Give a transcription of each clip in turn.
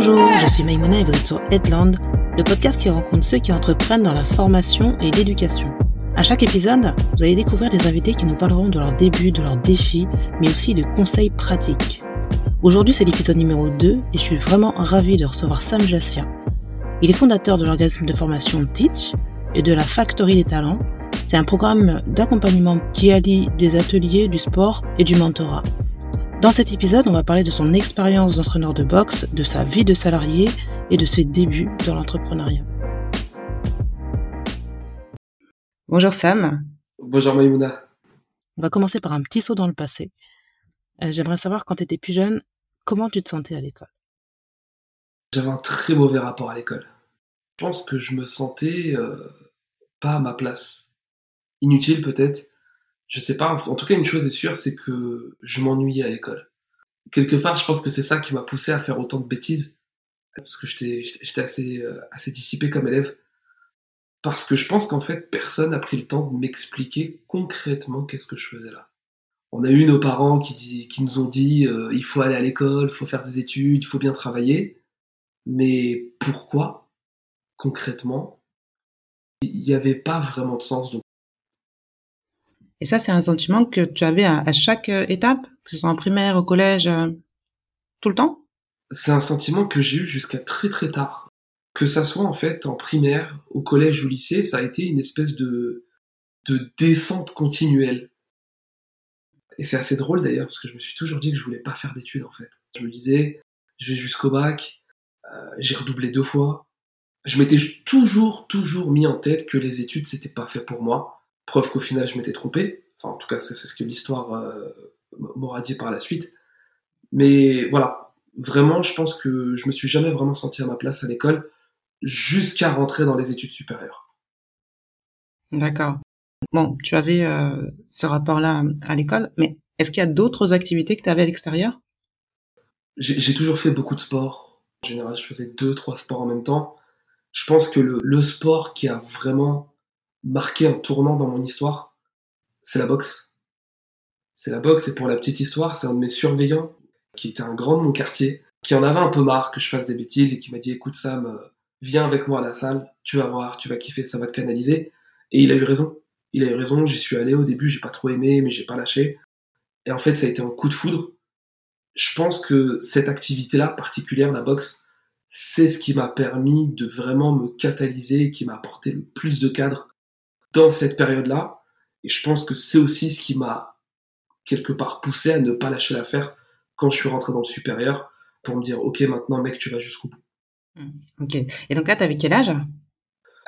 Bonjour, je suis Maïmouna et vous êtes sur Headland, le podcast qui rencontre ceux qui entreprennent dans la formation et l'éducation. À chaque épisode, vous allez découvrir des invités qui nous parleront de leurs débuts, de leurs défis, mais aussi de conseils pratiques. Aujourd'hui, c'est l'épisode numéro 2 et je suis vraiment ravie de recevoir Sam Jassia. Il est fondateur de l'organisme de formation Teach et de la Factory des talents. C'est un programme d'accompagnement qui allie des ateliers, du sport et du mentorat. Dans cet épisode, on va parler de son expérience d'entraîneur de boxe, de sa vie de salarié et de ses débuts dans l'entrepreneuriat. Bonjour Sam. Bonjour Maïmouna. On va commencer par un petit saut dans le passé. Euh, j'aimerais savoir quand tu étais plus jeune, comment tu te sentais à l'école? J'avais un très mauvais rapport à l'école. Je pense que je me sentais euh, pas à ma place. Inutile peut-être. Je sais pas. En tout cas, une chose est sûre, c'est que je m'ennuyais à l'école. Quelque part, je pense que c'est ça qui m'a poussé à faire autant de bêtises. Parce que j'étais assez, euh, assez dissipé comme élève. Parce que je pense qu'en fait, personne n'a pris le temps de m'expliquer concrètement qu'est-ce que je faisais là on a eu nos parents qui, qui nous ont dit euh, il faut aller à l'école, il faut faire des études, il faut bien travailler. Mais pourquoi, concrètement, il n'y avait pas vraiment de sens. Et ça, c'est un sentiment que tu avais à, chaque euh, étape, que ce soit en primaire, au collège, euh, tout le temps? C'est un sentiment que j'ai eu jusqu'à très très tard. Que ça soit en fait en primaire, au collège ou au lycée, ça a été une espèce de, de descente continuelle et c'est assez drôle d'ailleurs, parce que je me suis toujours dit que je voulais pas faire d'études en fait. Je me disais, je vais jusqu'au bac, euh, j'ai redoublé deux fois. Je m'étais toujours, toujours mis en tête que les études c'était pas fait pour moi. Preuve qu'au final je m'étais trompé. Enfin, en tout cas, c'est ce que l'histoire euh, m'aura dit par la suite. Mais voilà, vraiment, je pense que je me suis jamais vraiment senti à ma place à l'école jusqu'à rentrer dans les études supérieures. D'accord. Bon, tu avais euh, ce rapport-là à l'école, mais est-ce qu'il y a d'autres activités que tu avais à l'extérieur? J'ai toujours fait beaucoup de sport. En général, je faisais deux, trois sports en même temps. Je pense que le, le sport qui a vraiment marqué un tournant dans mon histoire, c'est la boxe. C'est la boxe, et pour la petite histoire, c'est un de mes surveillants, qui était un grand de mon quartier, qui en avait un peu marre que je fasse des bêtises et qui m'a dit écoute Sam, euh, viens avec moi à la salle, tu vas voir, tu vas kiffer, ça va te canaliser. Et il a eu raison il a eu raison, j'y suis allé au début, j'ai pas trop aimé, mais j'ai pas lâché. Et en fait, ça a été un coup de foudre. Je pense que cette activité-là, particulière, la boxe, c'est ce qui m'a permis de vraiment me catalyser, qui m'a apporté le plus de cadre dans cette période-là. Et je pense que c'est aussi ce qui m'a quelque part poussé à ne pas lâcher l'affaire quand je suis rentré dans le supérieur pour me dire, ok, maintenant, mec, tu vas jusqu'au bout. Mmh. Ok. Et donc là, t'avais quel âge?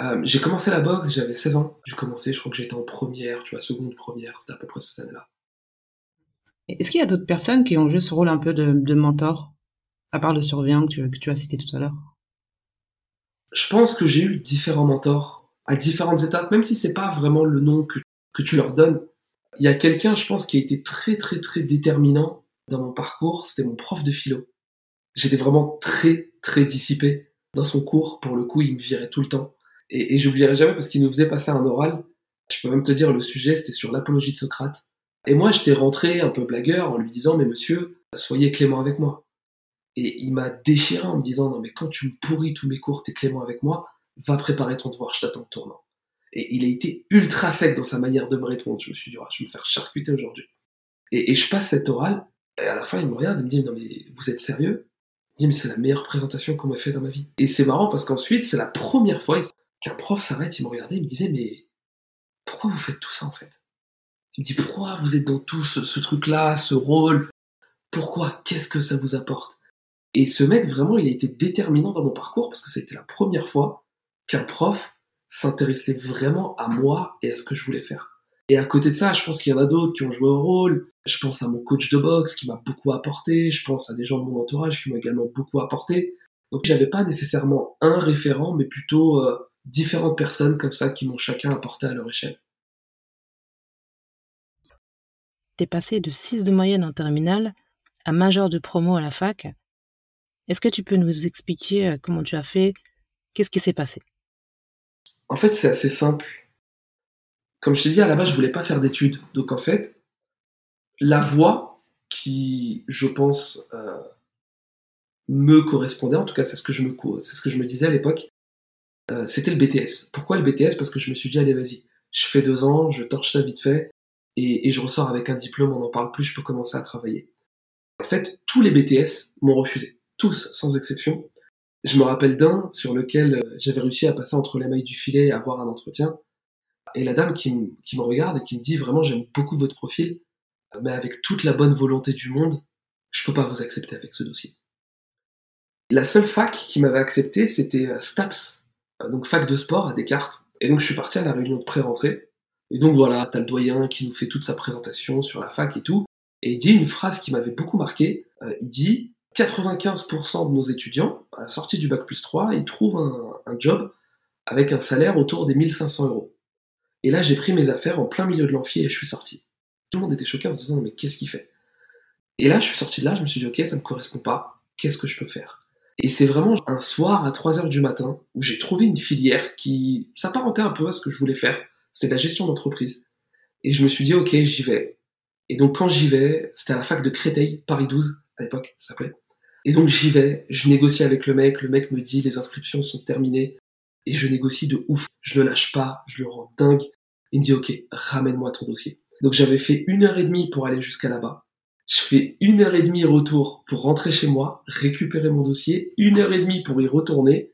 Euh, j'ai commencé la boxe, j'avais 16 ans. J'ai commencé, je crois que j'étais en première, tu vois, seconde, première, c'était à peu près ces années-là. Est-ce qu'il y a d'autres personnes qui ont joué ce rôle un peu de, mentor, à part le surveillant que tu, as cité tout à l'heure? Je pense que j'ai eu différents mentors à différentes étapes, même si c'est pas vraiment le nom que, que tu leur donnes. Il y a quelqu'un, je pense, qui a été très très très déterminant dans mon parcours, c'était mon prof de philo. J'étais vraiment très très dissipé dans son cours, pour le coup, il me virait tout le temps. Et, et j'oublierai jamais parce qu'il nous faisait passer un oral. Je peux même te dire, le sujet, c'était sur l'apologie de Socrate. Et moi, j'étais rentré un peu blagueur en lui disant, mais monsieur, soyez clément avec moi. Et il m'a déchiré en me disant, non, mais quand tu me pourris tous mes cours, t'es clément avec moi, va préparer ton devoir, je t'attends au tournant. Et il a été ultra sec dans sa manière de me répondre. Je me suis dit, oh, je vais me faire charcuter aujourd'hui. Et, je passe cet oral, et à la fin, il me regarde, il me dit, mais vous êtes sérieux? Il dit, mais c'est la meilleure présentation qu'on m'a fait dans ma vie. Et c'est marrant parce qu'ensuite, c'est la première fois, qu'un prof s'arrête, il me regardait, il me disait, mais pourquoi vous faites tout ça en fait? Il me dit, pourquoi vous êtes dans tout ce, truc-là, ce rôle? Pourquoi? Qu'est-ce que ça vous apporte? Et ce mec, vraiment, il a été déterminant dans mon parcours parce que c'était la première fois qu'un prof s'intéressait vraiment à moi et à ce que je voulais faire. Et à côté de ça, je pense qu'il y en a d'autres qui ont joué un rôle. Je pense à mon coach de boxe qui m'a beaucoup apporté. Je pense à des gens de mon entourage qui m'ont également beaucoup apporté. Donc j'avais pas nécessairement un référent, mais plutôt euh, différentes personnes comme ça qui m'ont chacun apporté à leur échelle. T'es passé de 6 de moyenne en terminale à major de promo à la fac. Est-ce que tu peux nous expliquer euh, comment tu as fait? Qu'est-ce qui s'est passé? En fait, c'est assez simple. Comme je te dis, à la base, je voulais pas faire d'études. Donc en fait, la voie qui, je pense, euh, me correspondait, en tout cas c'est ce que je me, c'est ce que je me disais à l'époque, euh, c'était le BTS. Pourquoi le BTS Parce que je me suis dit, allez vas-y, je fais deux ans, je torche ça vite fait, et, et je ressors avec un diplôme, on n'en parle plus, je peux commencer à travailler. En fait, tous les BTS m'ont refusé, tous, sans exception. Je me rappelle d'un sur lequel euh, j'avais réussi à passer entre les mailles du filet et avoir un entretien. Et la dame qui, qui me regarde et qui me dit vraiment j'aime beaucoup votre profil, mais avec toute la bonne volonté du monde, je peux pas vous accepter avec ce dossier. La seule fac qui m'avait accepté, c'était euh, STAPS, euh, donc fac de sport à Descartes. Et donc je suis parti à la réunion de pré-rentrée. Et donc voilà, t'as le doyen qui nous fait toute sa présentation sur la fac et tout. Et il dit une phrase qui m'avait beaucoup marqué. Euh, il dit 95% de nos étudiants, à la sortie du bac plus 3, ils trouvent un, job avec un salaire autour des 1500 euros. Et là, j'ai pris mes affaires en plein milieu de l'amphi et je suis sorti. Tout le monde était choqué en se disant mais qu'est-ce qu'il fait? Et là, je suis sorti de là, je me suis dit ok, ça me correspond pas. Qu'est-ce que je peux faire? Et c'est vraiment un soir à 3 heures du matin où j'ai trouvé une filière qui s'apparentait un peu à ce que je voulais faire. C'était la gestion d'entreprise. Et je me suis dit ok, j'y vais. Et donc quand j'y vais, c'était à la fac de Créteil, Paris 12 à l'époque, ça s'appelait. Et donc j'y vais, je négocie avec le mec, le mec me dit les inscriptions sont terminées, et je négocie de ouf. Je le lâche pas, je le rends dingue. Il me dit ok, ramène-moi ton dossier. Donc j'avais fait une heure et demie pour aller jusqu'à là-bas. Je fais une heure et demie retour pour rentrer chez moi, récupérer mon dossier, une heure et demie pour y retourner.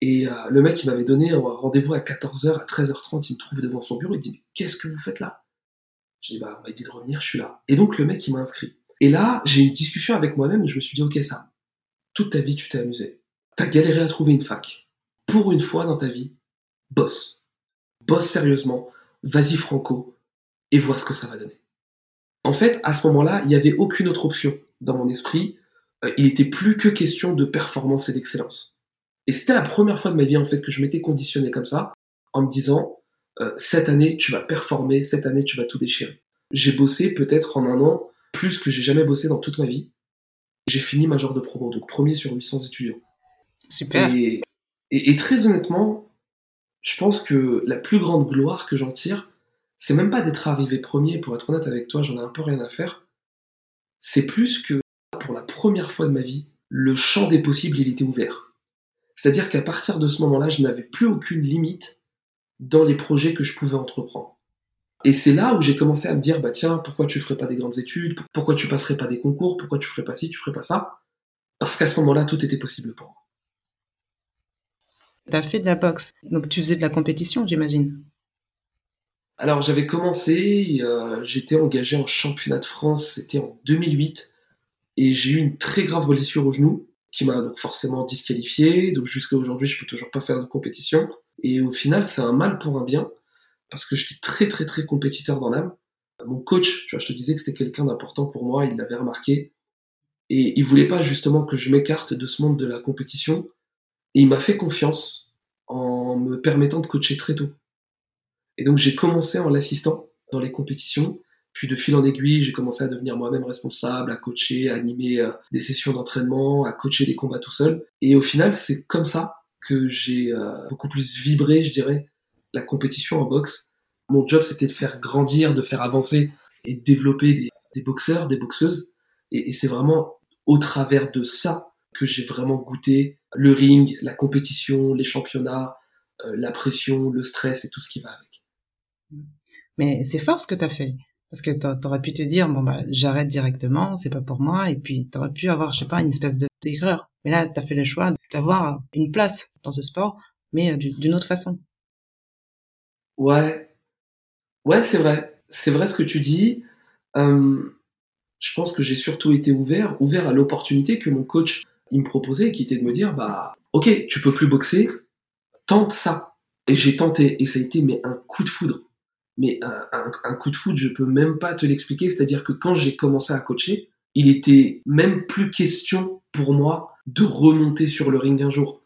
Et euh, le mec, il m'avait donné un rendez-vous à 14h, à 13h30, il me trouve devant son bureau, il dit, mais qu'est-ce que vous faites là? Je dis, bah, dit de revenir, je suis là. Et donc le mec, il m'a inscrit. Et là, j'ai une discussion avec moi-même je me suis dit, ok, ça, toute ta vie, tu t'es amusé. T'as galéré à trouver une fac. Pour une fois dans ta vie, bosse. Bosse sérieusement. Vas-y, Franco et voir ce que ça va donner. En fait, à ce moment-là, il n'y avait aucune autre option dans mon esprit. Euh, il n'était plus que question de performance et d'excellence. Et c'était la première fois de ma vie en fait que je m'étais conditionné comme ça, en me disant euh, cette année tu vas performer, cette année tu vas tout déchirer. J'ai bossé peut-être en un an plus que j'ai jamais bossé dans toute ma vie. J'ai fini major de promo, donc premier sur 800 étudiants. Super. et, et très honnêtement, je pense que la plus grande gloire que j'en tire, c'est même pas d'être arrivé premier, pour être honnête avec toi, j'en ai un peu rien à faire. C'est plus que, pour la première fois de ma vie, le champ des possibles, il était ouvert. C'est-à-dire qu'à partir de ce moment-là, je n'avais plus aucune limite dans les projets que je pouvais entreprendre. Et c'est là où j'ai commencé à me dire, bah tiens, pourquoi tu ferais pas des grandes études? Pourquoi tu passerais pas des concours? Pourquoi tu ferais pas ci, tu ferais pas ça? Parce qu'à ce moment-là, tout était possible pour moi. T'as fait de la boxe, donc tu faisais de la compétition, j'imagine alors j'avais commencé, euh, j'étais engagé en championnat de France, c'était en 2008, et j'ai eu une très grave blessure au genou qui m'a donc forcément disqualifié. Donc jusqu'à aujourd'hui, je peux toujours pas faire de compétition. Et au final, c'est un mal pour un bien parce que j'étais très très très compétiteur dans l'âme. Mon coach, tu vois, je te disais que c'était quelqu'un d'important pour moi, il l'avait remarqué. Et il voulait pas justement que je m'écarte de ce monde de la compétition. Et il m'a fait confiance en me permettant de coacher très tôt. Et donc j'ai commencé en l'assistant dans les compétitions. Puis de fil en aiguille, j'ai commencé à devenir moi-même responsable, à coacher, à animer euh, des sessions d'entraînement, à coacher des combats tout seul. Et au final, c'est comme ça que j'ai euh, beaucoup plus vibré, je dirais, la compétition en boxe. Mon job, c'était de faire grandir, de faire avancer et de développer des, boxeurs, des boxeuses. Et, c'est vraiment au travers de ça que j'ai vraiment goûté le ring, la compétition, les championnats, euh, la pression, le stress et tout ce qui va avec. Mais c'est fort ce que t'as fait. Parce que t'aurais pu te dire, bon bah j'arrête directement, c'est pas pour moi, et puis t'aurais pu avoir, je sais pas, une espèce de d'erreur. Mais là, t'as fait le choix d'avoir une place dans ce sport, mais euh, d'une autre façon. Ouais, ouais, c'est vrai, c'est vrai ce que tu dis. Je pense que j'ai surtout été ouvert, ouvert à l'opportunité que mon coach me proposait, qui était de me dire, bah, ok, tu peux plus boxer, tente ça. Et j'ai tenté, et ça a été mais un coup de foudre mais un, coup de foot, je peux même pas te l'expliquer. C'est-à-dire que quand j'ai commencé à coacher, il était même plus question pour moi de remonter sur le ring un jour.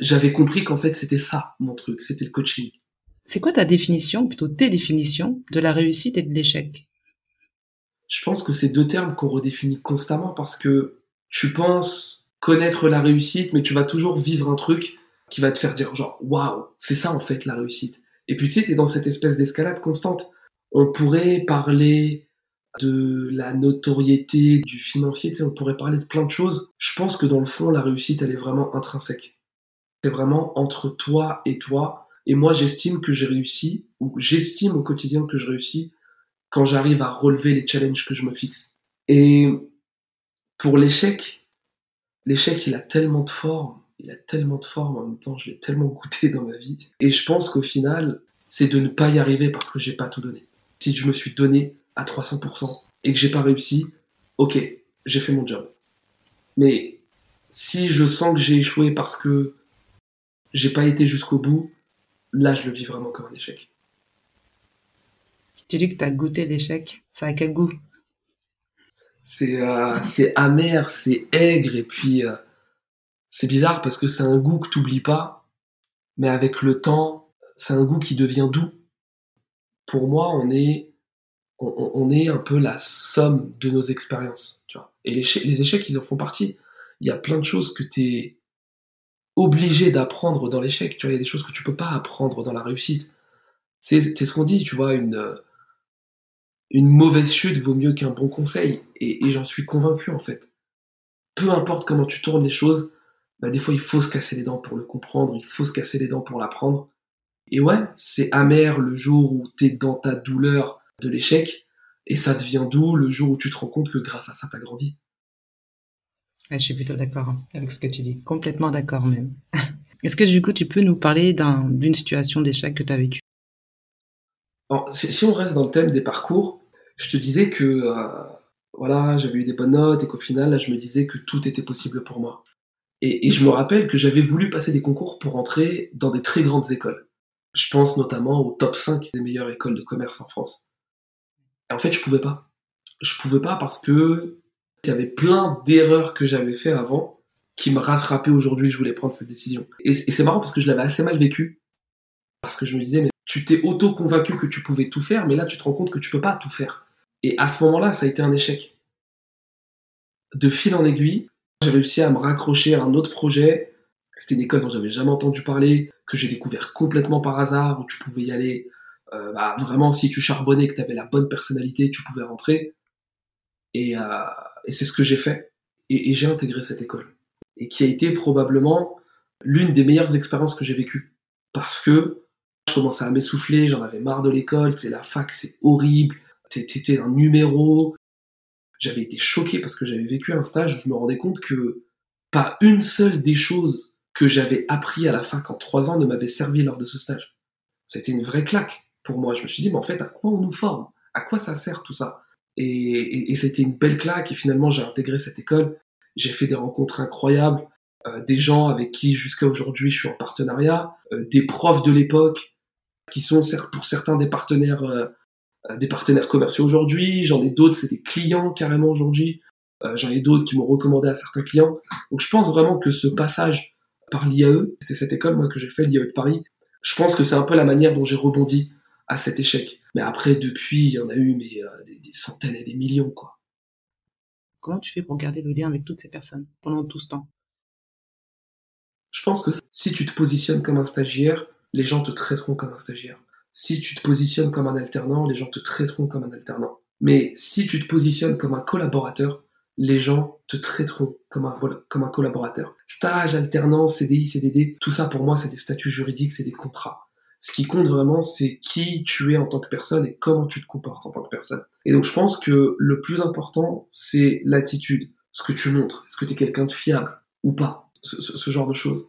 J'avais compris qu'en fait c'était ça mon truc, c'était le coaching. C'est quoi ta définition, plutôt tes définitions, de la réussite et de l'échec? Je pense que c'est deux termes qu'on redéfinit constamment parce que tu penses connaître la réussite, mais tu vas toujours vivre un truc qui va te faire dire genre waouh, c'est ça en fait la réussite. Et puis tu sais, t'es dans cette espèce d'escalade constante. On pourrait parler de la notoriété, du financier, tu sais, on pourrait parler de plein de choses. Je pense que dans le fond, la réussite, elle est vraiment intrinsèque. C'est vraiment entre toi et toi. Et moi, j'estime que j'ai réussi, ou j'estime au quotidien que je réussis quand j'arrive à relever les challenges que je me fixe. Et pour l'échec, l'échec, il a tellement de formes, il a tellement de formes, en même temps, je l'ai tellement goûté dans ma vie. Et je pense qu'au final, c'est de ne pas y arriver parce que j'ai pas tout donné. Si je me suis donné à 300% et que j'ai pas réussi, ok, j'ai fait mon job. Mais si je sens que j'ai échoué parce que j'ai pas été jusqu'au bout, là, je le vis vraiment comme un échec. Tu dis que tu as goûté l'échec. Ça a quel goût? C'est euh, c'est amer, c'est aigre, et puis euh, c'est bizarre parce que c'est un goût que t'oublies pas, mais avec le temps, c'est un goût qui devient doux. Pour moi, on est, on, on est un peu la somme de nos expériences. Tu vois. Et les, les échecs, ils en font partie. Il y a plein de choses que t'es obligé d'apprendre dans l'échec. Tu vois, il y a des choses que tu peux pas apprendre dans la réussite. C'est ce qu'on dit, tu vois, une une mauvaise chute vaut mieux qu'un bon conseil. Et, j'en suis convaincu, en fait. Peu importe comment tu tournes les choses, bah, des fois, il faut se casser les dents pour le comprendre, il faut se casser les dents pour l'apprendre. Et ouais, c'est amer le jour où t'es dans ta douleur de l'échec, et ça devient doux le jour où tu te rends compte que grâce à ça, t'as grandi. Je suis plutôt d'accord avec ce que tu dis, complètement d'accord même. Est-ce que du coup, tu peux nous parler d'une situation d'échec que tu as vécue si, on reste dans le thème des parcours, je te disais que euh, voilà, j'avais eu des bonnes notes et qu'au final, là, je me disais que tout était possible pour moi. Et, je me rappelle que j'avais voulu passer des concours pour entrer dans des très grandes écoles. Je pense notamment au top 5 des meilleures écoles de commerce en France. Et en fait, je pouvais pas. Je pouvais pas parce que il y avait plein d'erreurs que j'avais fait avant qui me rattrapaient aujourd'hui. Je voulais prendre cette décision. Et, c'est marrant parce que je l'avais assez mal vécu. Parce que je me disais, mais tu t'es auto-convaincu que tu pouvais tout faire, mais là, tu te rends compte que tu peux pas tout faire. Et à ce moment-là, ça a été un échec. De fil en aiguille, j'ai réussi à me raccrocher à un autre projet. C'était une école dont j'avais jamais entendu parler, que j'ai découvert complètement par hasard, où tu pouvais y aller. Euh, bah, vraiment, si tu charbonnais, que tu avais la bonne personnalité, tu pouvais rentrer. Et, euh, c'est ce que j'ai fait. Et, et j'ai intégré cette école. Et qui a été probablement l'une des meilleures expériences que j'ai vécues. Parce que je commençais à m'essouffler, j'en avais marre de l'école, c'est la fac, c'est horrible, t'étais un numéro. J'avais été choqué parce que j'avais vécu un stage où je me rendais compte que pas une seule des choses que j'avais appris à la fac en trois ans ne m'avait servi lors de ce stage. C'était une vraie claque pour moi. Je me suis dit, mais en fait, à quoi on nous forme? À quoi ça sert tout ça? Et, c'était une belle claque. Et finalement, j'ai intégré cette école. J'ai fait des rencontres incroyables, euh, des gens avec qui jusqu'à aujourd'hui je suis en partenariat, euh, des profs de l'époque qui sont pour certains des partenaires, euh, euh, des partenaires commerciaux aujourd'hui. J'en ai d'autres, c'est des clients carrément aujourd'hui. Euh, j'en ai d'autres qui m'ont recommandé à certains clients. Donc je pense vraiment que ce passage par l'IAE, c'était cette école moi que j'ai fait, l'IAE de Paris, je pense que c'est un peu la manière dont j'ai rebondi à cet échec. Mais après, depuis, il y en a eu mais, des, des, centaines et des millions. quoi. Comment tu fais pour garder le lien avec toutes ces personnes pendant tout ce temps? Je pense que si tu te positionnes comme un stagiaire, les gens te traiteront comme un stagiaire. Si tu te positionnes comme un alternant, les gens te traiteront comme un alternant. Mais si tu te positionnes comme un collaborateur, les gens te traiteront comme un, comme un collaborateur. Stage, alternance, CDI, CDD, tout ça pour moi c'est des statuts juridiques, c'est des contrats. Ce qui compte vraiment, c'est qui tu es en tant que personne et comment tu te comportes en tant que personne. Et donc je pense que le plus important, c'est l'attitude, ce que tu montres. Est-ce que tu es quelqu'un de fiable ou pas? Ce genre de choses.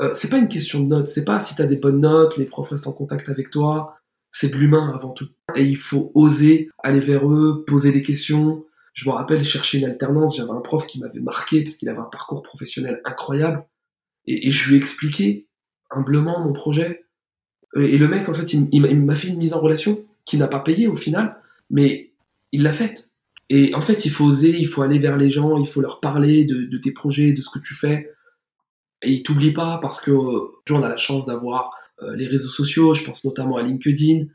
Euh, c'est pas une question de notes, c'est pas si t'as des bonnes notes, les profs restent en contact avec toi, c'est de l'humain avant tout. Et il faut oser aller vers eux, poser des questions. Je me rappelle chercher une alternance, j'avais un prof qui m'avait marqué parce qu'il avait un parcours professionnel incroyable. Et, je lui ai expliqué humblement mon projet. Et, le mec, en fait, il, m'a fait une mise en relation qui n'a pas payé au final, mais il l'a faite. Et en fait, il faut oser, il faut aller vers les gens, il faut leur parler de, tes projets, de ce que tu fais. Et il t'oublie pas parce que euh, on a la chance d'avoir euh, les réseaux sociaux, je pense notamment à LinkedIn.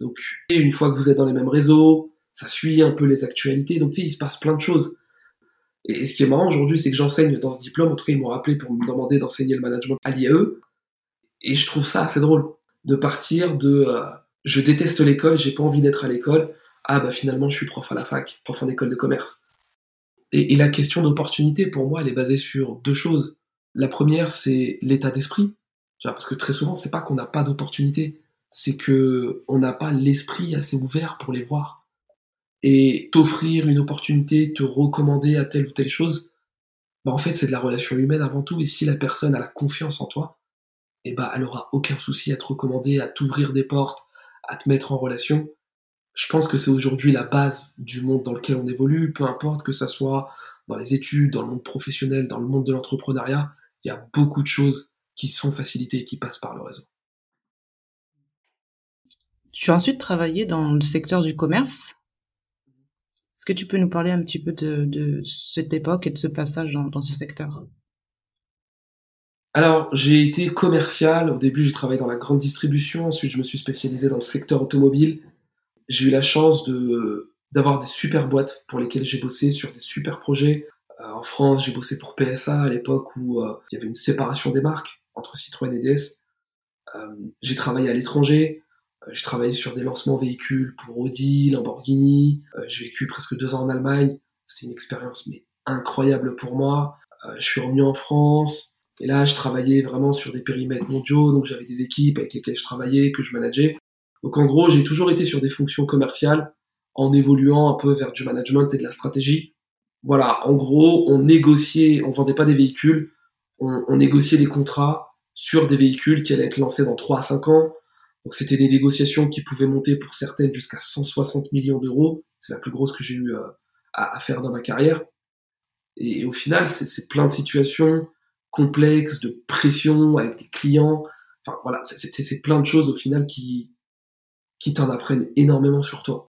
Donc, et une fois que vous êtes dans les mêmes réseaux, ça suit un peu les actualités. Donc, tu sais, il se passe plein de choses. Et, ce qui est marrant aujourd'hui, c'est que j'enseigne dans ce diplôme. En tout cas, ils m'ont rappelé pour me demander d'enseigner le management à l'IAE. Et je trouve ça assez drôle de partir de euh, je déteste l'école, j'ai pas envie d'être à l'école, ah bah finalement je suis prof à la fac, prof en école de commerce. Et, la question d'opportunité, pour moi, elle est basée sur deux choses. La première, c'est l'état d'esprit. Parce que très souvent, c'est pas qu'on n'a pas d'opportunité, c'est que on n'a pas l'esprit assez ouvert pour les voir. Et t'offrir une opportunité, te recommander à telle ou telle chose, bah en fait, c'est de la relation humaine avant tout. Et si la personne a la confiance en toi, eh bah, elle aura aucun souci à te recommander, à t'ouvrir des portes, à te mettre en relation je pense que c'est aujourd'hui la base du monde dans lequel on évolue, peu importe que ça soit dans les études, dans le monde professionnel, dans le monde de l'entrepreneuriat, il y a beaucoup de choses qui sont facilitées et qui passent par le réseau. Tu as ensuite travaillé dans le secteur du commerce. Est-ce que tu peux nous parler un petit peu de, cette époque et de ce passage dans ce secteur? Alors, j'ai été commercial. Au début, j'ai travaillé dans la grande distribution. Ensuite, je me suis spécialisé dans le secteur automobile j'ai eu la chance de d'avoir des super boîtes pour lesquelles j'ai bossé sur des super projets. Euh, en France, j'ai bossé pour PSA à l'époque où euh, il y avait une séparation des marques entre Citroën et DS. Euh, j'ai travaillé à l'étranger. j'ai travaillé sur des lancements véhicules pour Audi, Lamborghini. j'ai vécu presque deux ans en Allemagne. C'était une expérience mais incroyable pour moi. je suis revenu en France. Et là, je travaillais vraiment sur des périmètres mondiaux, donc j'avais des équipes avec lesquelles je travaillais, que je manageais. Donc en gros, j'ai toujours été sur des fonctions commerciales en évoluant un peu vers du management et de la stratégie. Voilà, en gros, on négociait, on vendait pas des véhicules, on, négociait des contrats sur des véhicules qui allaient être lancés dans 3 à 5 ans. Donc c'était des négociations qui pouvaient monter pour certaines jusqu'à 160 millions d'euros. C'est la plus grosse que j'ai eu euh, à, faire dans ma carrière. Et, au final, c'est plein de situations complexes, de pression avec des clients. Enfin voilà, c'est plein de choses au final qui, qui t'en apprennent énormément sur toi.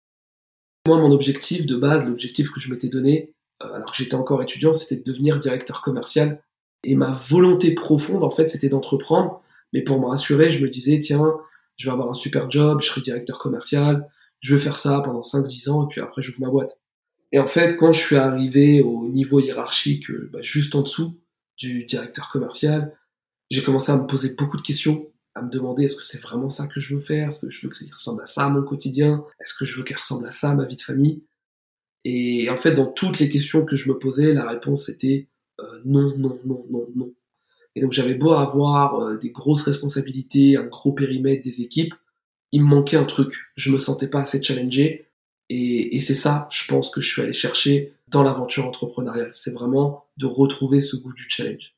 Moi, mon objectif de base, l'objectif que je m'étais donné, euh, alors que j'étais encore étudiant, c'était de devenir directeur commercial. Et ma volonté profonde, en fait, c'était d'entreprendre. Mais pour me rassurer, je me disais, tiens, je vais avoir un super job, je serai directeur commercial, je vais faire ça pendant 5-10 ans, et puis après, j'ouvre ma boîte. Et en fait, quand je suis arrivé au niveau hiérarchique, euh, bah, juste en dessous du directeur commercial, j'ai commencé à me poser beaucoup de questions à me demander est-ce que c'est vraiment ça que je veux faire? Est-ce que je veux que ça ressemble à ça mon quotidien? Est-ce que je veux qu'elle ressemble à ça ma vie de famille? Et en fait, dans toutes les questions que je me posais, la réponse était euh, non, non, non, non, non. Et donc j'avais beau avoir euh, des grosses responsabilités, un gros périmètre, des équipes, il me manquait un truc. Je me sentais pas assez challengé. Et, et c'est ça, je pense, que je suis allé chercher dans l'aventure entrepreneuriale. C'est vraiment de retrouver ce goût du challenge.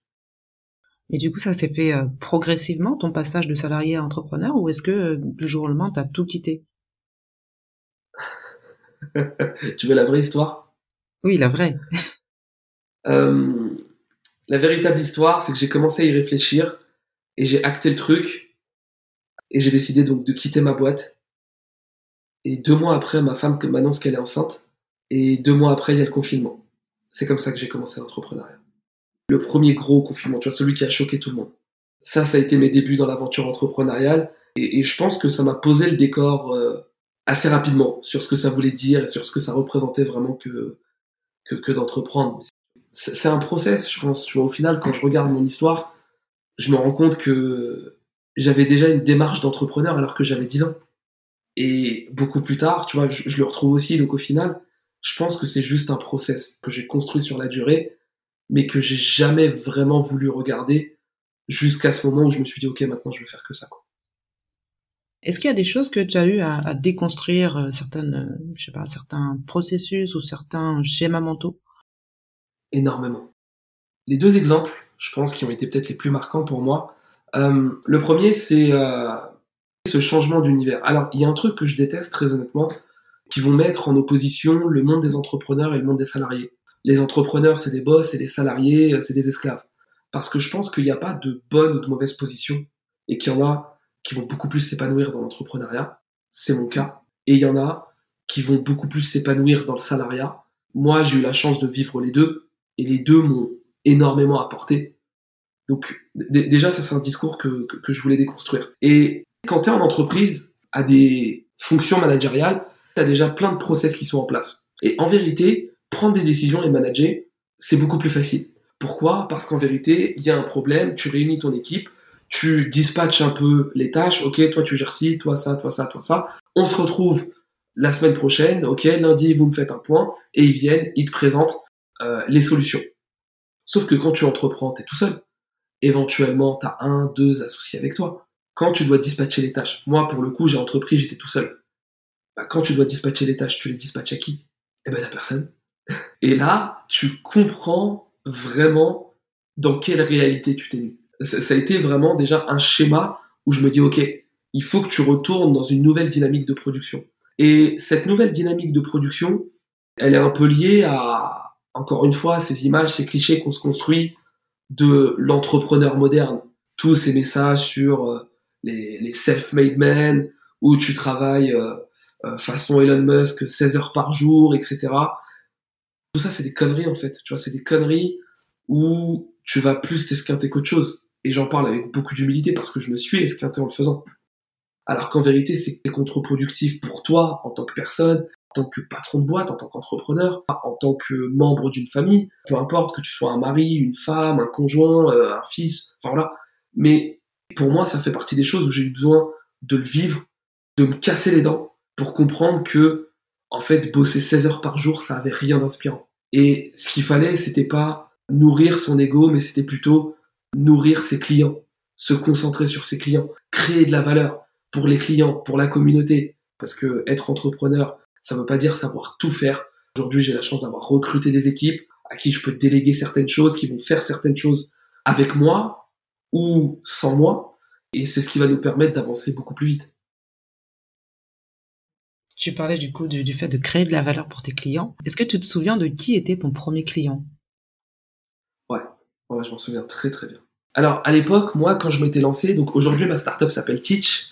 Et du coup, ça s'est fait euh, progressivement, ton passage de salarié à entrepreneur, ou est-ce que euh, du jour au lendemain, tu as tout quitté? Tu veux la vraie histoire? Oui, la vraie. Euh, la véritable histoire, c'est que j'ai commencé à y réfléchir et j'ai acté le truc et j'ai décidé donc de quitter ma boîte. Et deux mois après, ma femme m'annonce qu'elle est enceinte et deux mois après, il y a le confinement. C'est comme ça que j'ai commencé l'entrepreneuriat le premier gros confinement, tu vois, celui qui a choqué tout le monde. Ça, ça a été mes débuts dans l'aventure entrepreneuriale, et, je pense que ça m'a posé le décor euh, assez rapidement sur ce que ça voulait dire et sur ce que ça représentait vraiment que, que, d'entreprendre. C'est un process, je pense. Tu vois, au final, quand je regarde mon histoire, je me rends compte que j'avais déjà une démarche d'entrepreneur alors que j'avais 10 ans. Et beaucoup plus tard, tu vois, je, je le retrouve aussi. Donc au final, je pense que c'est juste un process que j'ai construit sur la durée mais que j'ai jamais vraiment voulu regarder jusqu'à ce moment où je me suis dit ok maintenant je vais faire que ça. Est-ce qu'il y a des choses que tu as eu à, déconstruire, euh, certaines, euh, je sais pas, certains processus ou certains schémas mentaux? Énormément. Les deux exemples, je pense, qui ont été peut-être les plus marquants pour moi. Euh, le premier, c'est ce changement d'univers. Alors, il y a un truc que je déteste très honnêtement, qui vont mettre en opposition le monde des entrepreneurs et le monde des salariés les entrepreneurs, c'est des boss et les salariés, euh, c'est des esclaves. Parce que je pense qu'il n'y a pas de bonne ou de mauvaise position et qu'il y en a qui vont beaucoup plus s'épanouir dans l'entrepreneuriat. C'est mon cas. Et il y en a qui vont beaucoup plus s'épanouir dans le salariat. Moi, j'ai eu la chance de vivre les deux et les deux m'ont énormément apporté. Donc, déjà, ça, c'est un discours que, que, je voulais déconstruire. Et quand tu es en entreprise, à des fonctions managériales, tu as déjà plein de process qui sont en place. Et en vérité, prendre des décisions et manager, c'est beaucoup plus facile. Pourquoi? Parce qu'en vérité, il y a un problème, tu réunis ton équipe, tu dispatches un peu les tâches, ok, toi tu gères ci, toi ça, toi ça, toi ça. On se retrouve la semaine prochaine, ok, lundi, vous me faites un point, et ils viennent, ils te présentent euh, les solutions. Sauf que quand tu entreprends, t'es tout seul. Éventuellement, t'as un, deux associés avec toi. Quand tu dois dispatcher les tâches, moi, pour le coup, j'ai entrepris, j'étais tout seul. Bah, quand tu dois dispatcher les tâches, tu les dispatches à qui? Eh ben, à personne. Et là, tu comprends vraiment dans quelle réalité tu t'es mis. Ça, a été vraiment déjà un schéma où je me dis, ok, il faut que tu retournes dans une nouvelle dynamique de production. Et cette nouvelle dynamique de production, elle est un peu liée à, encore une fois, ces images, ces clichés qu'on se construit de l'entrepreneur moderne. Tous ces messages sur euh, les, self-made men, où tu travailles euh, façon Elon Musk 16 heures par jour, etc. Tout ça, c'est des conneries en fait. Tu vois, c'est des conneries où tu vas plus t'esquinter qu'autre chose. Et j'en parle avec beaucoup d'humilité parce que je me suis esquinté en le faisant. Alors qu'en vérité, c'est contre-productif pour toi en tant que personne, en tant que patron de boîte, en tant qu'entrepreneur, en tant que membre d'une famille, peu importe que tu sois un mari, une femme, un conjoint, euh, un fils, enfin voilà. Mais pour moi, ça fait partie des choses où j'ai eu besoin de le vivre, de me casser les dents pour comprendre que, en fait, bosser 16 heures par jour, ça avait rien d'inspirant. Et ce qu'il fallait, c'était pas nourrir son ego, mais c'était plutôt nourrir ses clients, se concentrer sur ses clients, créer de la valeur pour les clients, pour la communauté. Parce que être entrepreneur, ça veut pas dire savoir tout faire. Aujourd'hui, j'ai la chance d'avoir recruté des équipes à qui je peux déléguer certaines choses, qui vont faire certaines choses avec moi ou sans moi. Et c'est ce qui va nous permettre d'avancer beaucoup plus vite. Tu parlais du coup du, fait de créer de la valeur pour tes clients. Est-ce que tu te souviens de qui était ton premier client? Ouais. ouais, je m'en souviens très très bien. Alors à l'époque, moi, quand je m'étais lancé, donc aujourd'hui ma startup s'appelle Teach,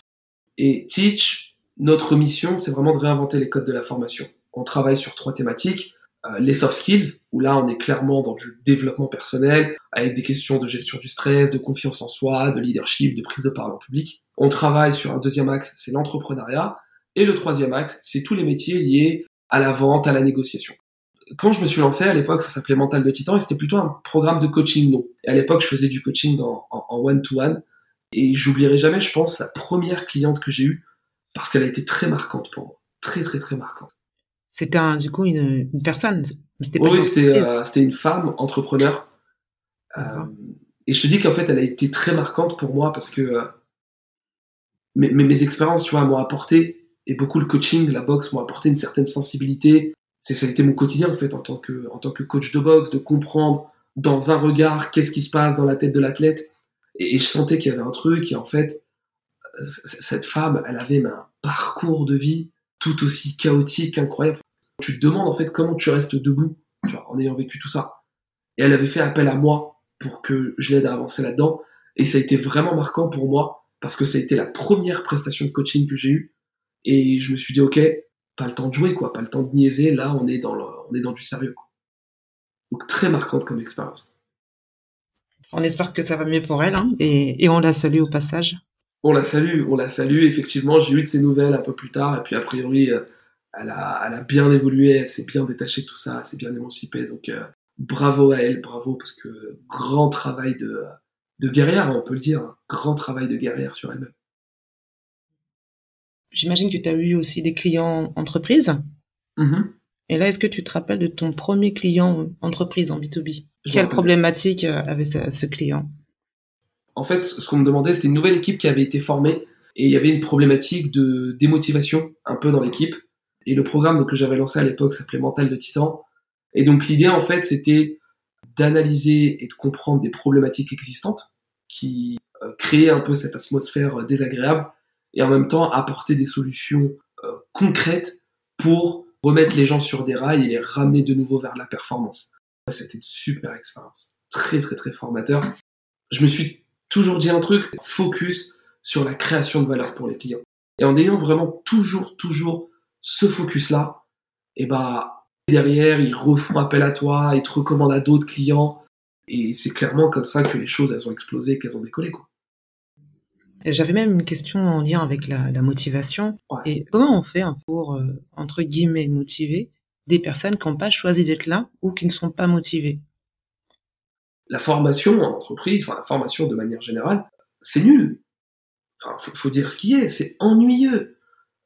et Teach, notre mission, c'est vraiment de réinventer les codes de la formation. On travaille sur trois thématiques. Euh, les soft skills, où là on est clairement dans du développement personnel, avec des questions de gestion du stress, de confiance en soi, de leadership, de prise de parole en public. On travaille sur un deuxième axe, c'est l'entrepreneuriat. Et le troisième axe, c'est tous les métiers liés à la vente, à la négociation. Quand je me suis lancé, à l'époque, ça s'appelait Mental de Titan et c'était plutôt un programme de coaching non. Et à l'époque, je faisais du coaching en one-to-one. Et j'oublierai jamais, je pense, la première cliente que j'ai eue parce qu'elle a été très marquante pour moi. Très, très, très marquante. C'était du coup une, personne Oui, euh, c'était une femme entrepreneur. Euh, et je te dis qu'en fait, elle a été très marquante pour moi parce que euh, mes, mes, expériences, tu vois, m'ont apporté et beaucoup le coaching, la boxe m'ont apporté une certaine sensibilité. C'est ça a été mon quotidien en fait en tant que coach de boxe, de comprendre dans un regard qu'est-ce qui se passe dans la tête de l'athlète. Et, je sentais qu'il y avait un truc et en fait cette femme, elle avait un parcours de vie tout aussi chaotique, incroyable. Tu te demandes en fait comment tu restes debout, tu vois, en ayant vécu tout ça. Et elle avait fait appel à moi pour que je l'aide à avancer là-dedans. Et ça a été vraiment marquant pour moi parce que ça a été la première prestation de coaching que j'ai eue et je me suis dit, ok, pas le temps de jouer, quoi, pas le temps de niaiser. Là, on est dans, on est dans du sérieux. Donc très marquante comme expérience. On espère que ça va mieux pour elle, hein, et, et, on la salue au passage. On la salue, on la salue. Effectivement, j'ai eu de ses nouvelles un peu plus tard, et puis a priori, euh, elle, a, elle a bien évolué, elle s'est bien détachée de tout ça, elle s'est bien émancipée. Donc euh, bravo à elle, bravo, parce que grand travail de, de guerrière, on peut le dire, grand travail de guerrière sur elle-même. J'imagine que tu as eu aussi des clients entreprises. Mm-hmm. Et là, est-ce que tu te rappelles de ton premier client entreprise en B2B Quelle problématique euh, avait ce, client? En fait, ce qu'on me demandait, c'était une nouvelle équipe qui avait été formée et il y avait une problématique de démotivation un peu dans l'équipe. Et le programme que j'avais lancé à l'époque s'appelait Mental de Titan. Et donc l'idée, en fait, c'était d'analyser et de comprendre des problématiques existantes qui euh, créaient un peu cette atmosphère euh, désagréable et en même temps apporter des solutions euh, concrètes pour remettre les gens sur des rails et les ramener de nouveau vers la performance. C'était une super expérience, très très très formateur. Je me suis toujours dit un truc, focus sur la création de valeur pour les clients. Et en ayant vraiment toujours toujours ce focus là, et bah derrière ils refont appel à toi, ils te recommandent à d'autres clients, et c'est clairement comme ça que les choses elles ont explosé, qu'elles ont décollé quoi. J'avais même une question en lien avec la, motivation. Et comment on fait pour, euh, entre guillemets, motiver des personnes qui n'ont pas choisi d'être là ou qui ne sont pas motivées? La formation en entreprise, enfin la formation de manière générale, c'est nul. Enfin, faut, faut dire ce qui est, c'est ennuyeux.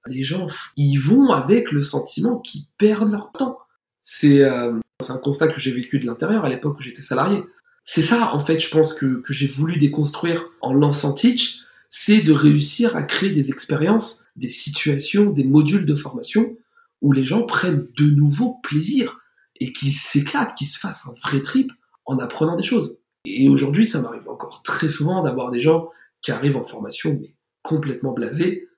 les gens, ils vont avec le sentiment qu'ils perdent leur temps. C'est euh, un constat que j'ai vécu de l'intérieur à l'époque où j'étais salarié. C'est ça, en fait, je pense que, que j'ai voulu déconstruire en lançant Teach, c'est de réussir à créer des expériences, des situations, des modules de formation où les gens prennent de nouveau plaisir et qu'ils s'éclatent, qu'ils se fassent un vrai trip en apprenant des choses. Et aujourd'hui, ça m'arrive encore très souvent d'avoir des gens qui arrivent en formation mais complètement blasés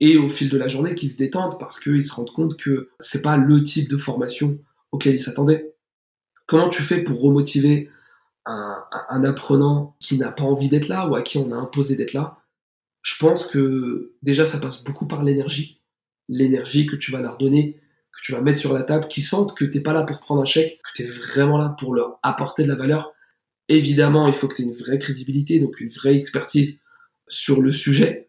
et au fil de la journée qui se détendent parce qu'ils se rendent compte que c'est pas le type de formation auquel ils s'attendaient. Comment tu fais pour remotiver un, un apprenant qui n'a pas envie d'être là ou à qui on a imposé d'être là Je pense que déjà ça passe beaucoup par l'énergie, l'énergie que tu vas leur donner, que tu vas mettre sur la table, qui sentent que t'es pas là pour prendre un chèque, que tu es vraiment là pour leur apporter de la valeur. Évidemment, il faut que tu aies une vraie crédibilité, donc une vraie expertise sur le sujet,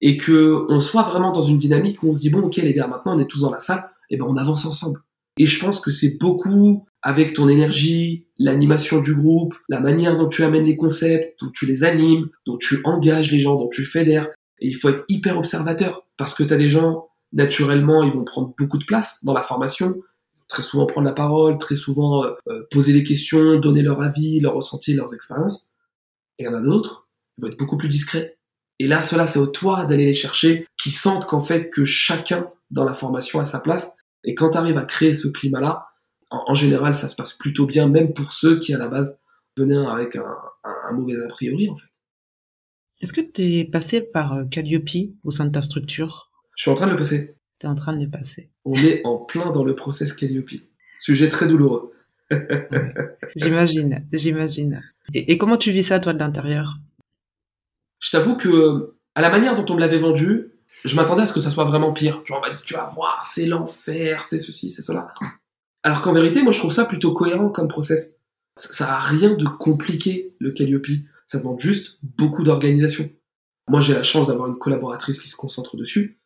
et que on soit vraiment dans une dynamique où on se dit bon ok les gars, maintenant on est tous dans la salle, et ben on avance ensemble. Et je pense que c'est beaucoup avec ton énergie, l'animation du groupe, la manière dont tu amènes les concepts, dont tu les animes, dont tu engages les gens, dont tu fédères. Et il faut être hyper observateur parce que tu as des gens naturellement, ils vont prendre beaucoup de place dans la formation, très souvent prendre la parole, très souvent euh, euh, poser des questions, donner leur avis, leur ressenti, leurs expériences. Et il y en a d'autres, ils vont être beaucoup plus discrets. Et là, cela, c'est au toi d'aller les chercher, qui sentent qu'en fait, que chacun dans la formation a sa place. Et quand tu arrives à créer ce climat-là, en, général, ça se passe plutôt bien, même pour ceux qui, à la base, venaient avec un, un mauvais a priori, en fait. Est-ce que tu es passé par euh, Calliope au sein de ta structure? Je suis en train de le passer. Tu es en train de le passer. On est en plein dans le process Calliope. Sujet très douloureux. j'imagine, j'imagine. Et, comment tu vis ça, toi, de l'intérieur? Je t'avoue que, à la manière dont on me l'avait vendu, je m'attendais à ce que ça soit vraiment pire. Tu vois, tu vas voir, c'est l'enfer, c'est ceci, c'est cela. Alors qu'en vérité, moi, je trouve ça plutôt cohérent comme process. Ça, ça a rien de compliqué, le Calliope. Ça demande juste beaucoup d'organisation. Moi, j'ai la chance d'avoir une collaboratrice qui se concentre dessus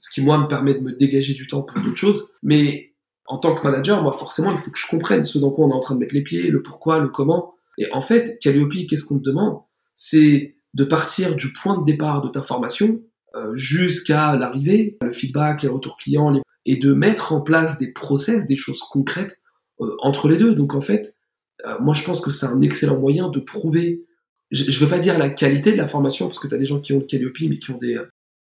ce qui moi me permet de me dégager du temps pour d'autres choses. Mais en tant que manager, moi forcément, il faut que je comprenne ce dans quoi on est en train de mettre les pieds, le pourquoi, le comment. Et en fait, Calliope, qu'est-ce qu'on te demande? C'est de partir du point de départ de ta formation jusqu'à l'arrivée, le feedback, les retours clients, et de mettre en place des process, des choses concrètes euh, entre les deux. Donc en fait, euh, moi je pense que c'est un excellent moyen de prouver, je ne veux pas dire la qualité de la formation, parce que tu as des gens qui ont le Calliope, mais qui ont des,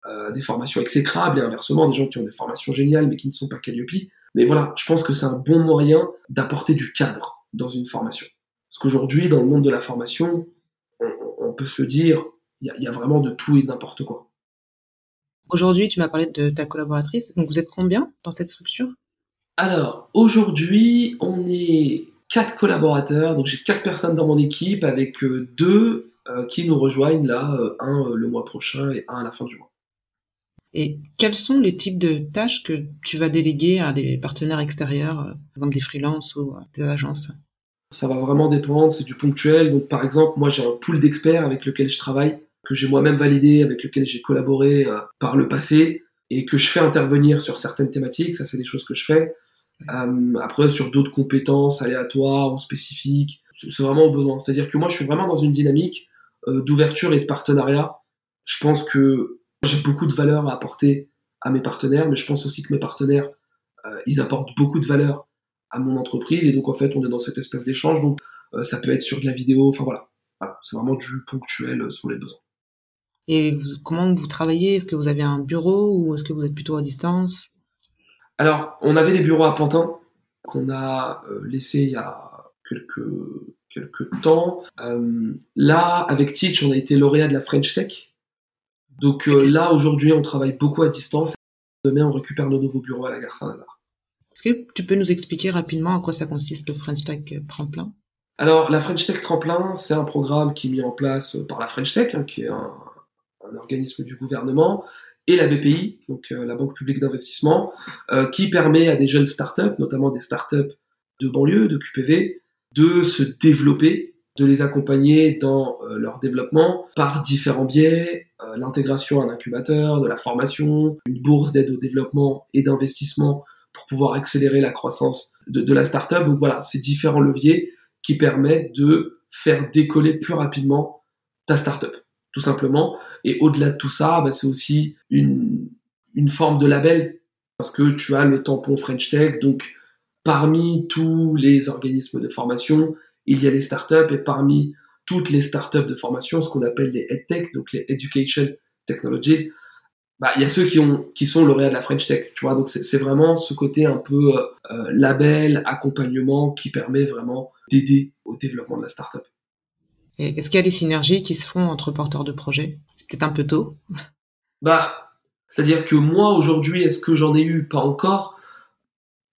euh, des formations exécrables et inversement des gens qui ont des formations géniales mais qui ne sont pas Calliope. Mais voilà, je pense que c'est un bon moyen d'apporter du cadre dans une formation. Parce qu'aujourd'hui, dans le monde de la formation, on, peut se le dire, il y, y, a vraiment de tout et n'importe quoi. Aujourd'hui, tu m'as parlé de ta collaboratrice. Donc, vous êtes combien dans cette structure? Alors, aujourd'hui, on est quatre collaborateurs. Donc, j'ai quatre personnes dans mon équipe avec euh, deux euh, qui nous rejoignent là, un le mois prochain et un à la fin du mois. Et quels sont les types de tâches que tu vas déléguer à des partenaires extérieurs, euh, par exemple des freelances ou euh, des agences? Ça va vraiment dépendre, c'est du ponctuel. Donc par exemple, moi j'ai un pool d'experts avec lequel je travaille, que j'ai moi-même validé, avec lequel j'ai collaboré euh, par le passé, et que je fais intervenir sur certaines thématiques, ça c'est des choses que je fais. après, sur d'autres compétences aléatoires ou spécifiques, c'est vraiment au besoin. C'est-à-dire que moi, je suis vraiment dans une dynamique d'ouverture et de partenariat. Je pense que j'ai beaucoup de valeur à apporter à mes partenaires, mais je pense aussi que mes partenaires, euh, ils apportent beaucoup de valeur à mon entreprise, et donc en fait, on est dans cette espèce d'échange, donc euh, ça peut être sur de la vidéo, enfin voilà. voilà c'est vraiment du ponctuel euh, sur les besoins. Et comment vous travaillez? Est-ce que vous avez un bureau ou est-ce que vous êtes plutôt à distance? Alors, on avait des bureaux à Pantin qu'on a laissé il y a quelques, quelques temps. là, avec Teach, on a été lauréat de la French Tech, donc euh, là, aujourd'hui, on travaille beaucoup à distance. Demain, on récupère nos nouveaux bureaux à la gare Saint-Lazare. Est-ce que tu peux nous expliquer rapidement à quoi ça consiste le French Tech Tremplin? Alors, la French Tech Tremplin, c'est un programme qui est mis en place par la French Tech, hein, qui est un, organisme du gouvernement, et la BPI, donc euh, la Banque publique d'investissement, euh, qui permet à des jeunes startups, notamment des startups de banlieue, de QPV, de se développer de les accompagner dans euh, leur développement par différents biais, l'intégration à un incubateur, de la formation, une bourse d'aide au développement et d'investissement pour pouvoir accélérer la croissance de, de la startup. Donc voilà, ces différents leviers qui permettent de faire décoller plus rapidement ta startup, tout simplement. Et au-delà de tout ça, bah, c'est aussi une, une forme de label parce que tu as le tampon French Tech. Donc, parmi tous les organismes de formation, il y a les startups et parmi toutes les startups de formation, ce qu'on appelle les EdTech, donc les Education Technologies, bah, il y a ceux qui ont qui sont lauréats de la French Tech, tu vois. Donc c'est vraiment ce côté un peu euh, label, accompagnement qui permet vraiment d'aider au développement de la startup. Est-ce qu'il y a des synergies qui se font entre porteurs de projets? C'est un peu tôt. Bah, c'est-à-dire que moi aujourd'hui, est-ce que j'en ai eu? Pas encore.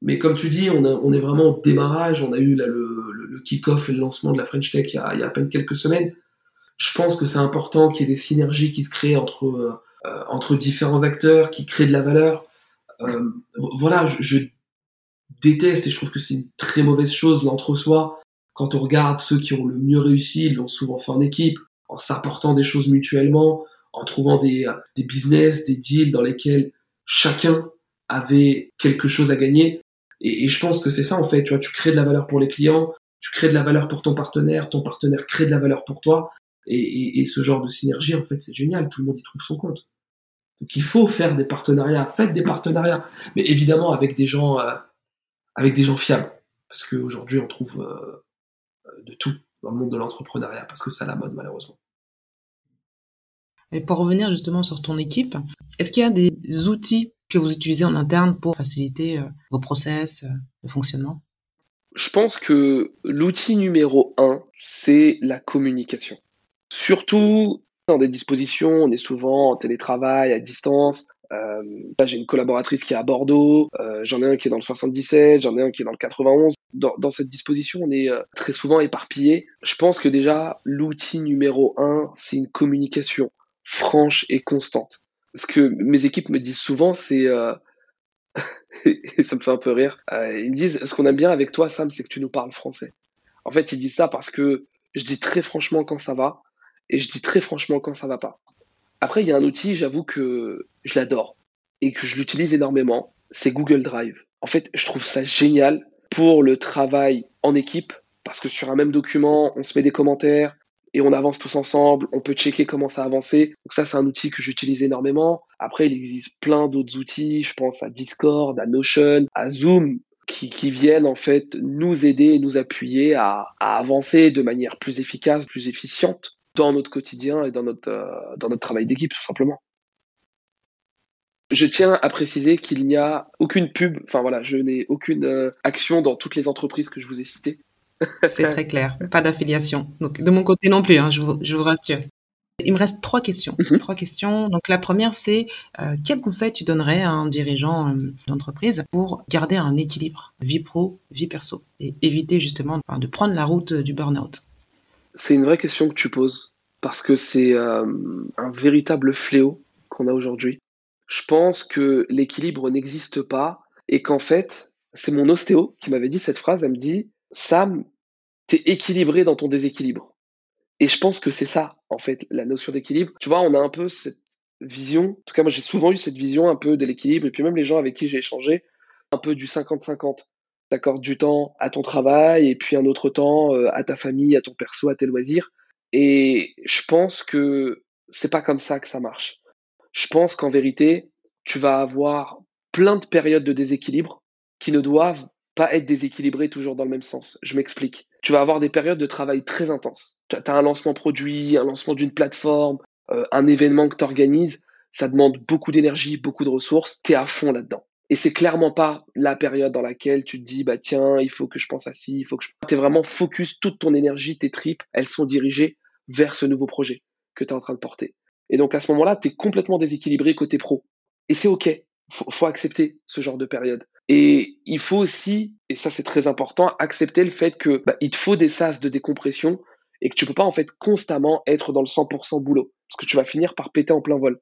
Mais comme tu dis, on, est vraiment au démarrage. On a eu le, kick-off et le lancement de la French Tech il y a, à peine quelques semaines. Je pense que c'est important qu'il y ait des synergies qui se créent entre euh, entre différents acteurs qui créent de la valeur. Euh, voilà, je, déteste et je trouve que c'est une très mauvaise chose l'entre-soi. Quand on regarde ceux qui ont le mieux réussi, ils l'ont souvent fait en équipe, en s'apportant des choses mutuellement, en trouvant des, des business, des deals dans lesquels chacun avait quelque chose à gagner. Et, je pense que c'est ça en fait. Tu vois, tu crées de la valeur pour les clients, tu crées de la valeur pour ton partenaire, ton partenaire crée de la valeur pour toi. Et, et, ce genre de synergie, en fait, c'est génial. Tout le monde y trouve son compte. Donc il faut faire des partenariats, faites des partenariats, mais évidemment avec des gens, euh, avec des gens fiables, parce qu'aujourd'hui on trouve euh, de tout dans le monde de l'entrepreneuriat, parce que c'est à la mode malheureusement. Et pour revenir justement sur ton équipe, est-ce qu'il y a des outils que vous utilisez en interne pour faciliter euh, vos process, le fonctionnement? Je pense que l'outil numéro un, c'est la communication. Surtout dans des dispositions, on est souvent en télétravail, à distance. Euh, j'ai une collaboratrice qui est à Bordeaux, euh, j'en ai un qui est dans le 77, j'en ai un qui est dans le 91. Dans, cette disposition, on est euh, très souvent éparpillé. Je pense que déjà, l'outil numéro un, c'est une communication franche et constante. Ce que mes équipes me disent souvent, c'est et ça me fait un peu rire. Ils me disent, ce qu'on aime bien avec toi, Sam, c'est que tu nous parles français. En fait, ils disent ça parce que je dis très franchement quand ça va, et je dis très franchement quand ça va pas. Après, il y a un outil, j'avoue que je l'adore et que je l'utilise énormément, c'est Google Drive. En fait, je trouve ça génial pour le travail en équipe parce que sur un même document, on se met des commentaires et on avance tous ensemble, on peut checker comment ça a avancé. Donc ça, c'est un outil que j'utilise énormément. Après, il existe plein d'autres outils, je pense à Discord, à Notion, à Zoom, qui, qui, viennent en fait nous aider et nous appuyer à, à, avancer de manière plus efficace, plus efficiente dans notre quotidien et dans notre, euh, dans notre travail d'équipe, tout simplement. Je tiens à préciser qu'il n'y a aucune pub, enfin voilà, je n'ai aucune euh, action dans toutes les entreprises que je vous ai citées. C'est très clair, pas d'affiliation. Donc de mon côté non plus, hein, je, vous, je, vous, rassure. Il me reste trois questions. Mhm. Trois questions. Donc la première, c'est euh, quel conseil tu donnerais à un dirigeant euh, d'entreprise pour garder un équilibre vie pro, vie perso et éviter justement de prendre la route du burn-out? C'est une vraie question que tu poses parce que c'est euh, un véritable fléau qu'on a aujourd'hui. Je pense que l'équilibre n'existe pas et qu'en fait, c'est mon ostéo qui m'avait dit cette phrase. Elle me dit Sam, t'es équilibré dans ton déséquilibre. Et je pense que c'est ça, en fait, la notion d'équilibre. Tu vois, on a un peu cette vision, en tout cas, moi j'ai souvent eu cette vision un peu de l'équilibre, et puis même les gens avec qui j'ai échangé, un peu du 50-50 t'accordes du temps à ton travail et puis un autre temps euh, à ta famille, à ton perso, à tes loisirs. Et je pense que c'est pas comme ça que ça marche. Je pense qu'en vérité, tu vas avoir plein de périodes de déséquilibre qui ne doivent pas être déséquilibrées toujours dans le même sens. Je m'explique. Tu vas avoir des périodes de travail très intenses. Tu as un lancement produit, un lancement d'une plateforme, euh, un événement que tu organises. Ça demande beaucoup d'énergie, beaucoup de ressources. Tu es à fond là-dedans. Et c'est clairement pas la période dans laquelle tu te dis, bah tiens, il faut que je pense à ci, il faut que je... T'es vraiment focus, toute ton énergie, tes tripes, elles sont dirigées vers ce nouveau projet que tu es en train de porter. Et donc à ce moment-là, tu es complètement déséquilibré côté pro. Et c'est OK. Faut, faut accepter ce genre de période. Et il faut aussi, et ça c'est très important, accepter le fait que bah, il te faut des sas de décompression et que tu peux pas en fait constamment être dans le 100% boulot parce que tu vas finir par péter en plein vol.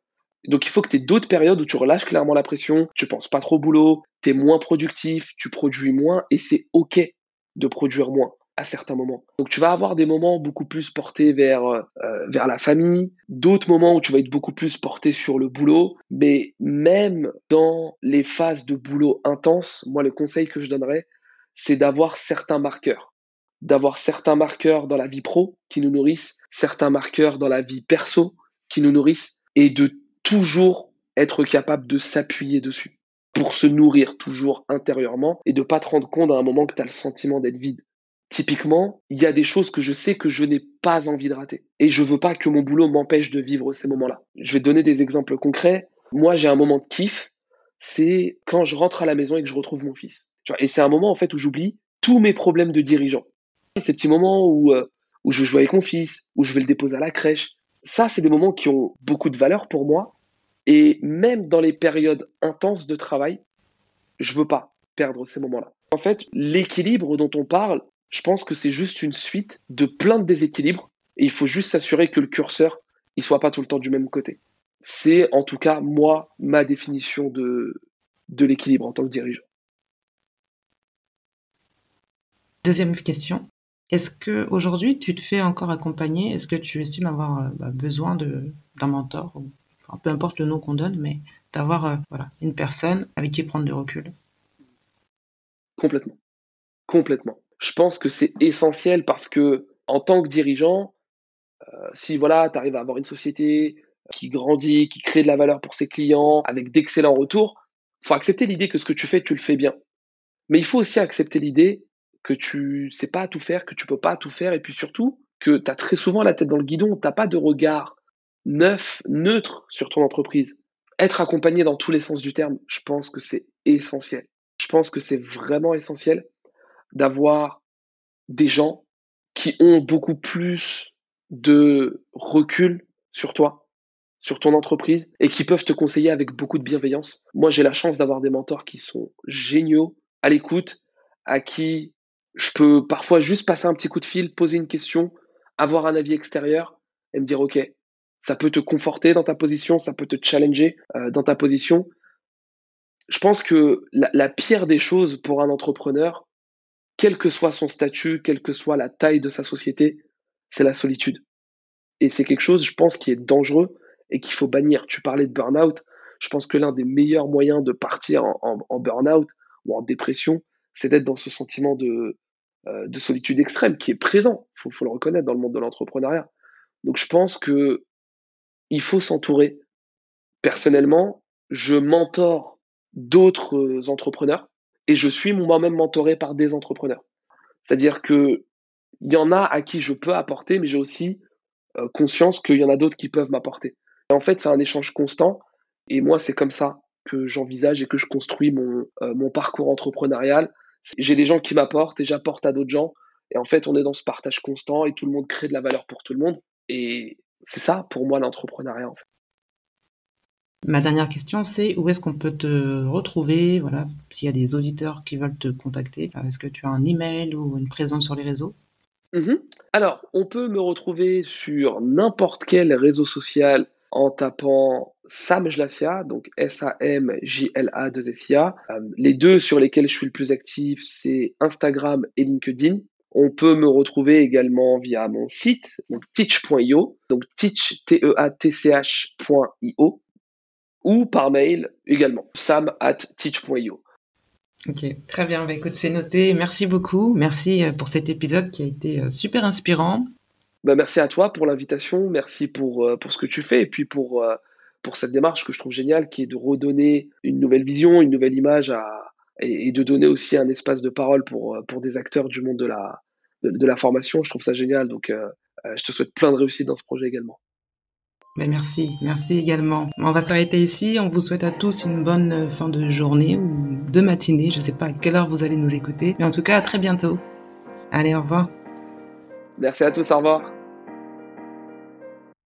Donc il faut que tu aies d'autres périodes où tu relâches clairement la pression, tu penses pas trop au boulot, tu es moins productif, tu produis moins et c'est OK de produire moins à certains moments. Donc tu vas avoir des moments beaucoup plus portés vers euh, vers la famille, d'autres moments où tu vas être beaucoup plus porté sur le boulot, mais même dans les phases de boulot intense, moi le conseil que je donnerais, c'est d'avoir certains marqueurs, d'avoir certains marqueurs dans la vie pro qui nous nourrissent, certains marqueurs dans la vie perso qui nous nourrissent et de toujours être capable de s'appuyer dessus pour se nourrir toujours intérieurement et de pas te rendre compte à un moment que tu as le sentiment d'être vide. Typiquement, il y a des choses que je sais que je n'ai pas envie de rater. Et je veux pas que mon boulot m'empêche de vivre ces moments-là. Je vais donner des exemples concrets. Moi, j'ai un moment de kiff, c'est quand je rentre à la maison et que je retrouve mon fils. Et c'est un moment, en fait, où j'oublie tous mes problèmes de dirigeant. Ces petits moments où, euh, où je vais jouer avec mon fils, où je vais le déposer à la crèche. Ça, c'est des moments qui ont beaucoup de valeur pour moi. Et même dans les périodes intenses de travail, je veux pas perdre ces moments-là. En fait, l'équilibre dont on parle, je pense que c'est juste une suite de plein de déséquilibres et il faut juste s'assurer que le curseur il soit pas tout le temps du même côté. C'est en tout cas moi ma définition de de l'équilibre en tant que dirigeant. Deuxième question. Est-ce que aujourd'hui tu te fais encore accompagner? Est-ce que tu estimes avoir euh, bah, besoin d'un mentor peu importe le nom qu'on donne, mais d'avoir euh, une personne avec qui prendre du recul? Complètement. Complètement. Je pense que c'est essentiel parce que en tant que dirigeant, euh, si voilà, tu arrives à avoir une société qui grandit, qui crée de la valeur pour ses clients, avec d'excellents retours, faut accepter l'idée que ce que tu fais, tu le fais bien. Mais il faut aussi accepter l'idée que tu sais pas tout faire, que tu peux pas tout faire, et puis surtout que tu as très souvent la tête dans le guidon, t'as pas de regard neuf, neutre sur ton entreprise. Être accompagné dans tous les sens du terme, je pense que c'est essentiel. Je pense que c'est vraiment essentiel d'avoir des gens qui ont beaucoup plus de recul sur toi, sur ton entreprise, et qui peuvent te conseiller avec beaucoup de bienveillance. Moi, j'ai la chance d'avoir des mentors qui sont géniaux, à l'écoute, à qui je peux parfois juste passer un petit coup de fil, poser une question, avoir un avis extérieur et me dire, OK, ça peut te conforter dans ta position, ça peut te challenger euh, dans ta position. Je pense que la, la pire des choses pour un entrepreneur, quel que soit son statut, quelle que soit la taille de sa société, c'est la solitude. Et c'est quelque chose, je pense, qui est dangereux et qu'il faut bannir. Tu parlais de burn-out. Je pense que l'un des meilleurs moyens de partir en, en, burn-out ou en dépression, c'est d'être dans ce sentiment de, de solitude extrême qui est présent, il faut, le reconnaître dans le monde de l'entrepreneuriat. Donc je pense que il faut s'entourer. Personnellement, je mentor d'autres entrepreneurs et je suis moi-même mentoré par des entrepreneurs. C'est-à-dire que il y en a à qui je peux apporter, mais j'ai aussi euh, conscience qu'il y en a d'autres qui peuvent m'apporter. En fait, c'est un échange constant et moi, c'est comme ça que j'envisage et que je construis mon, euh, mon parcours entrepreneurial j'ai des gens qui m'apportent et j'apporte à d'autres gens. Et en fait, on est dans ce partage constant et tout le monde crée de la valeur pour tout le monde. Et c'est ça, pour moi, l'entrepreneuriat, en fait. Ma dernière question, c'est où est-ce qu'on peut te retrouver? Voilà, s'il y a des auditeurs qui veulent te contacter, est-ce que tu as un email ou une présence sur les réseaux? Mmh Alors, on peut me retrouver sur n'importe quel réseau social en tapant Sam Jlasia, donc S-A-M-J-L-A-2-S-I-A. Euh, les deux sur lesquels je suis le plus actif, c'est Instagram et LinkedIn. On peut me retrouver également via mon site, donc teach.io, donc teach, T-E-A-T-C-H.io, ou par mail également, sam at teach.io. Ok, très bien. Bah, écoute, c'est noté. Merci beaucoup. Merci euh, pour cet épisode qui a été euh, super inspirant. Bah, merci à toi pour l'invitation, merci pour, euh, pour ce que tu fais et puis pour, euh, pour cette démarche que je trouve géniale qui est de redonner une nouvelle vision, une nouvelle image à, et, de donner aussi un espace de parole pour, euh, pour des acteurs du monde de la, de, la formation. Je trouve ça génial. Donc, je te souhaite plein de réussite dans ce projet également. Ben merci, merci également. On va s'arrêter ici. On vous souhaite à tous une bonne fin de journée ou de matinée. Je ne sais pas à quelle heure vous allez nous écouter. Mais en tout cas, à très bientôt. Allez, au revoir. Merci à tous, au revoir.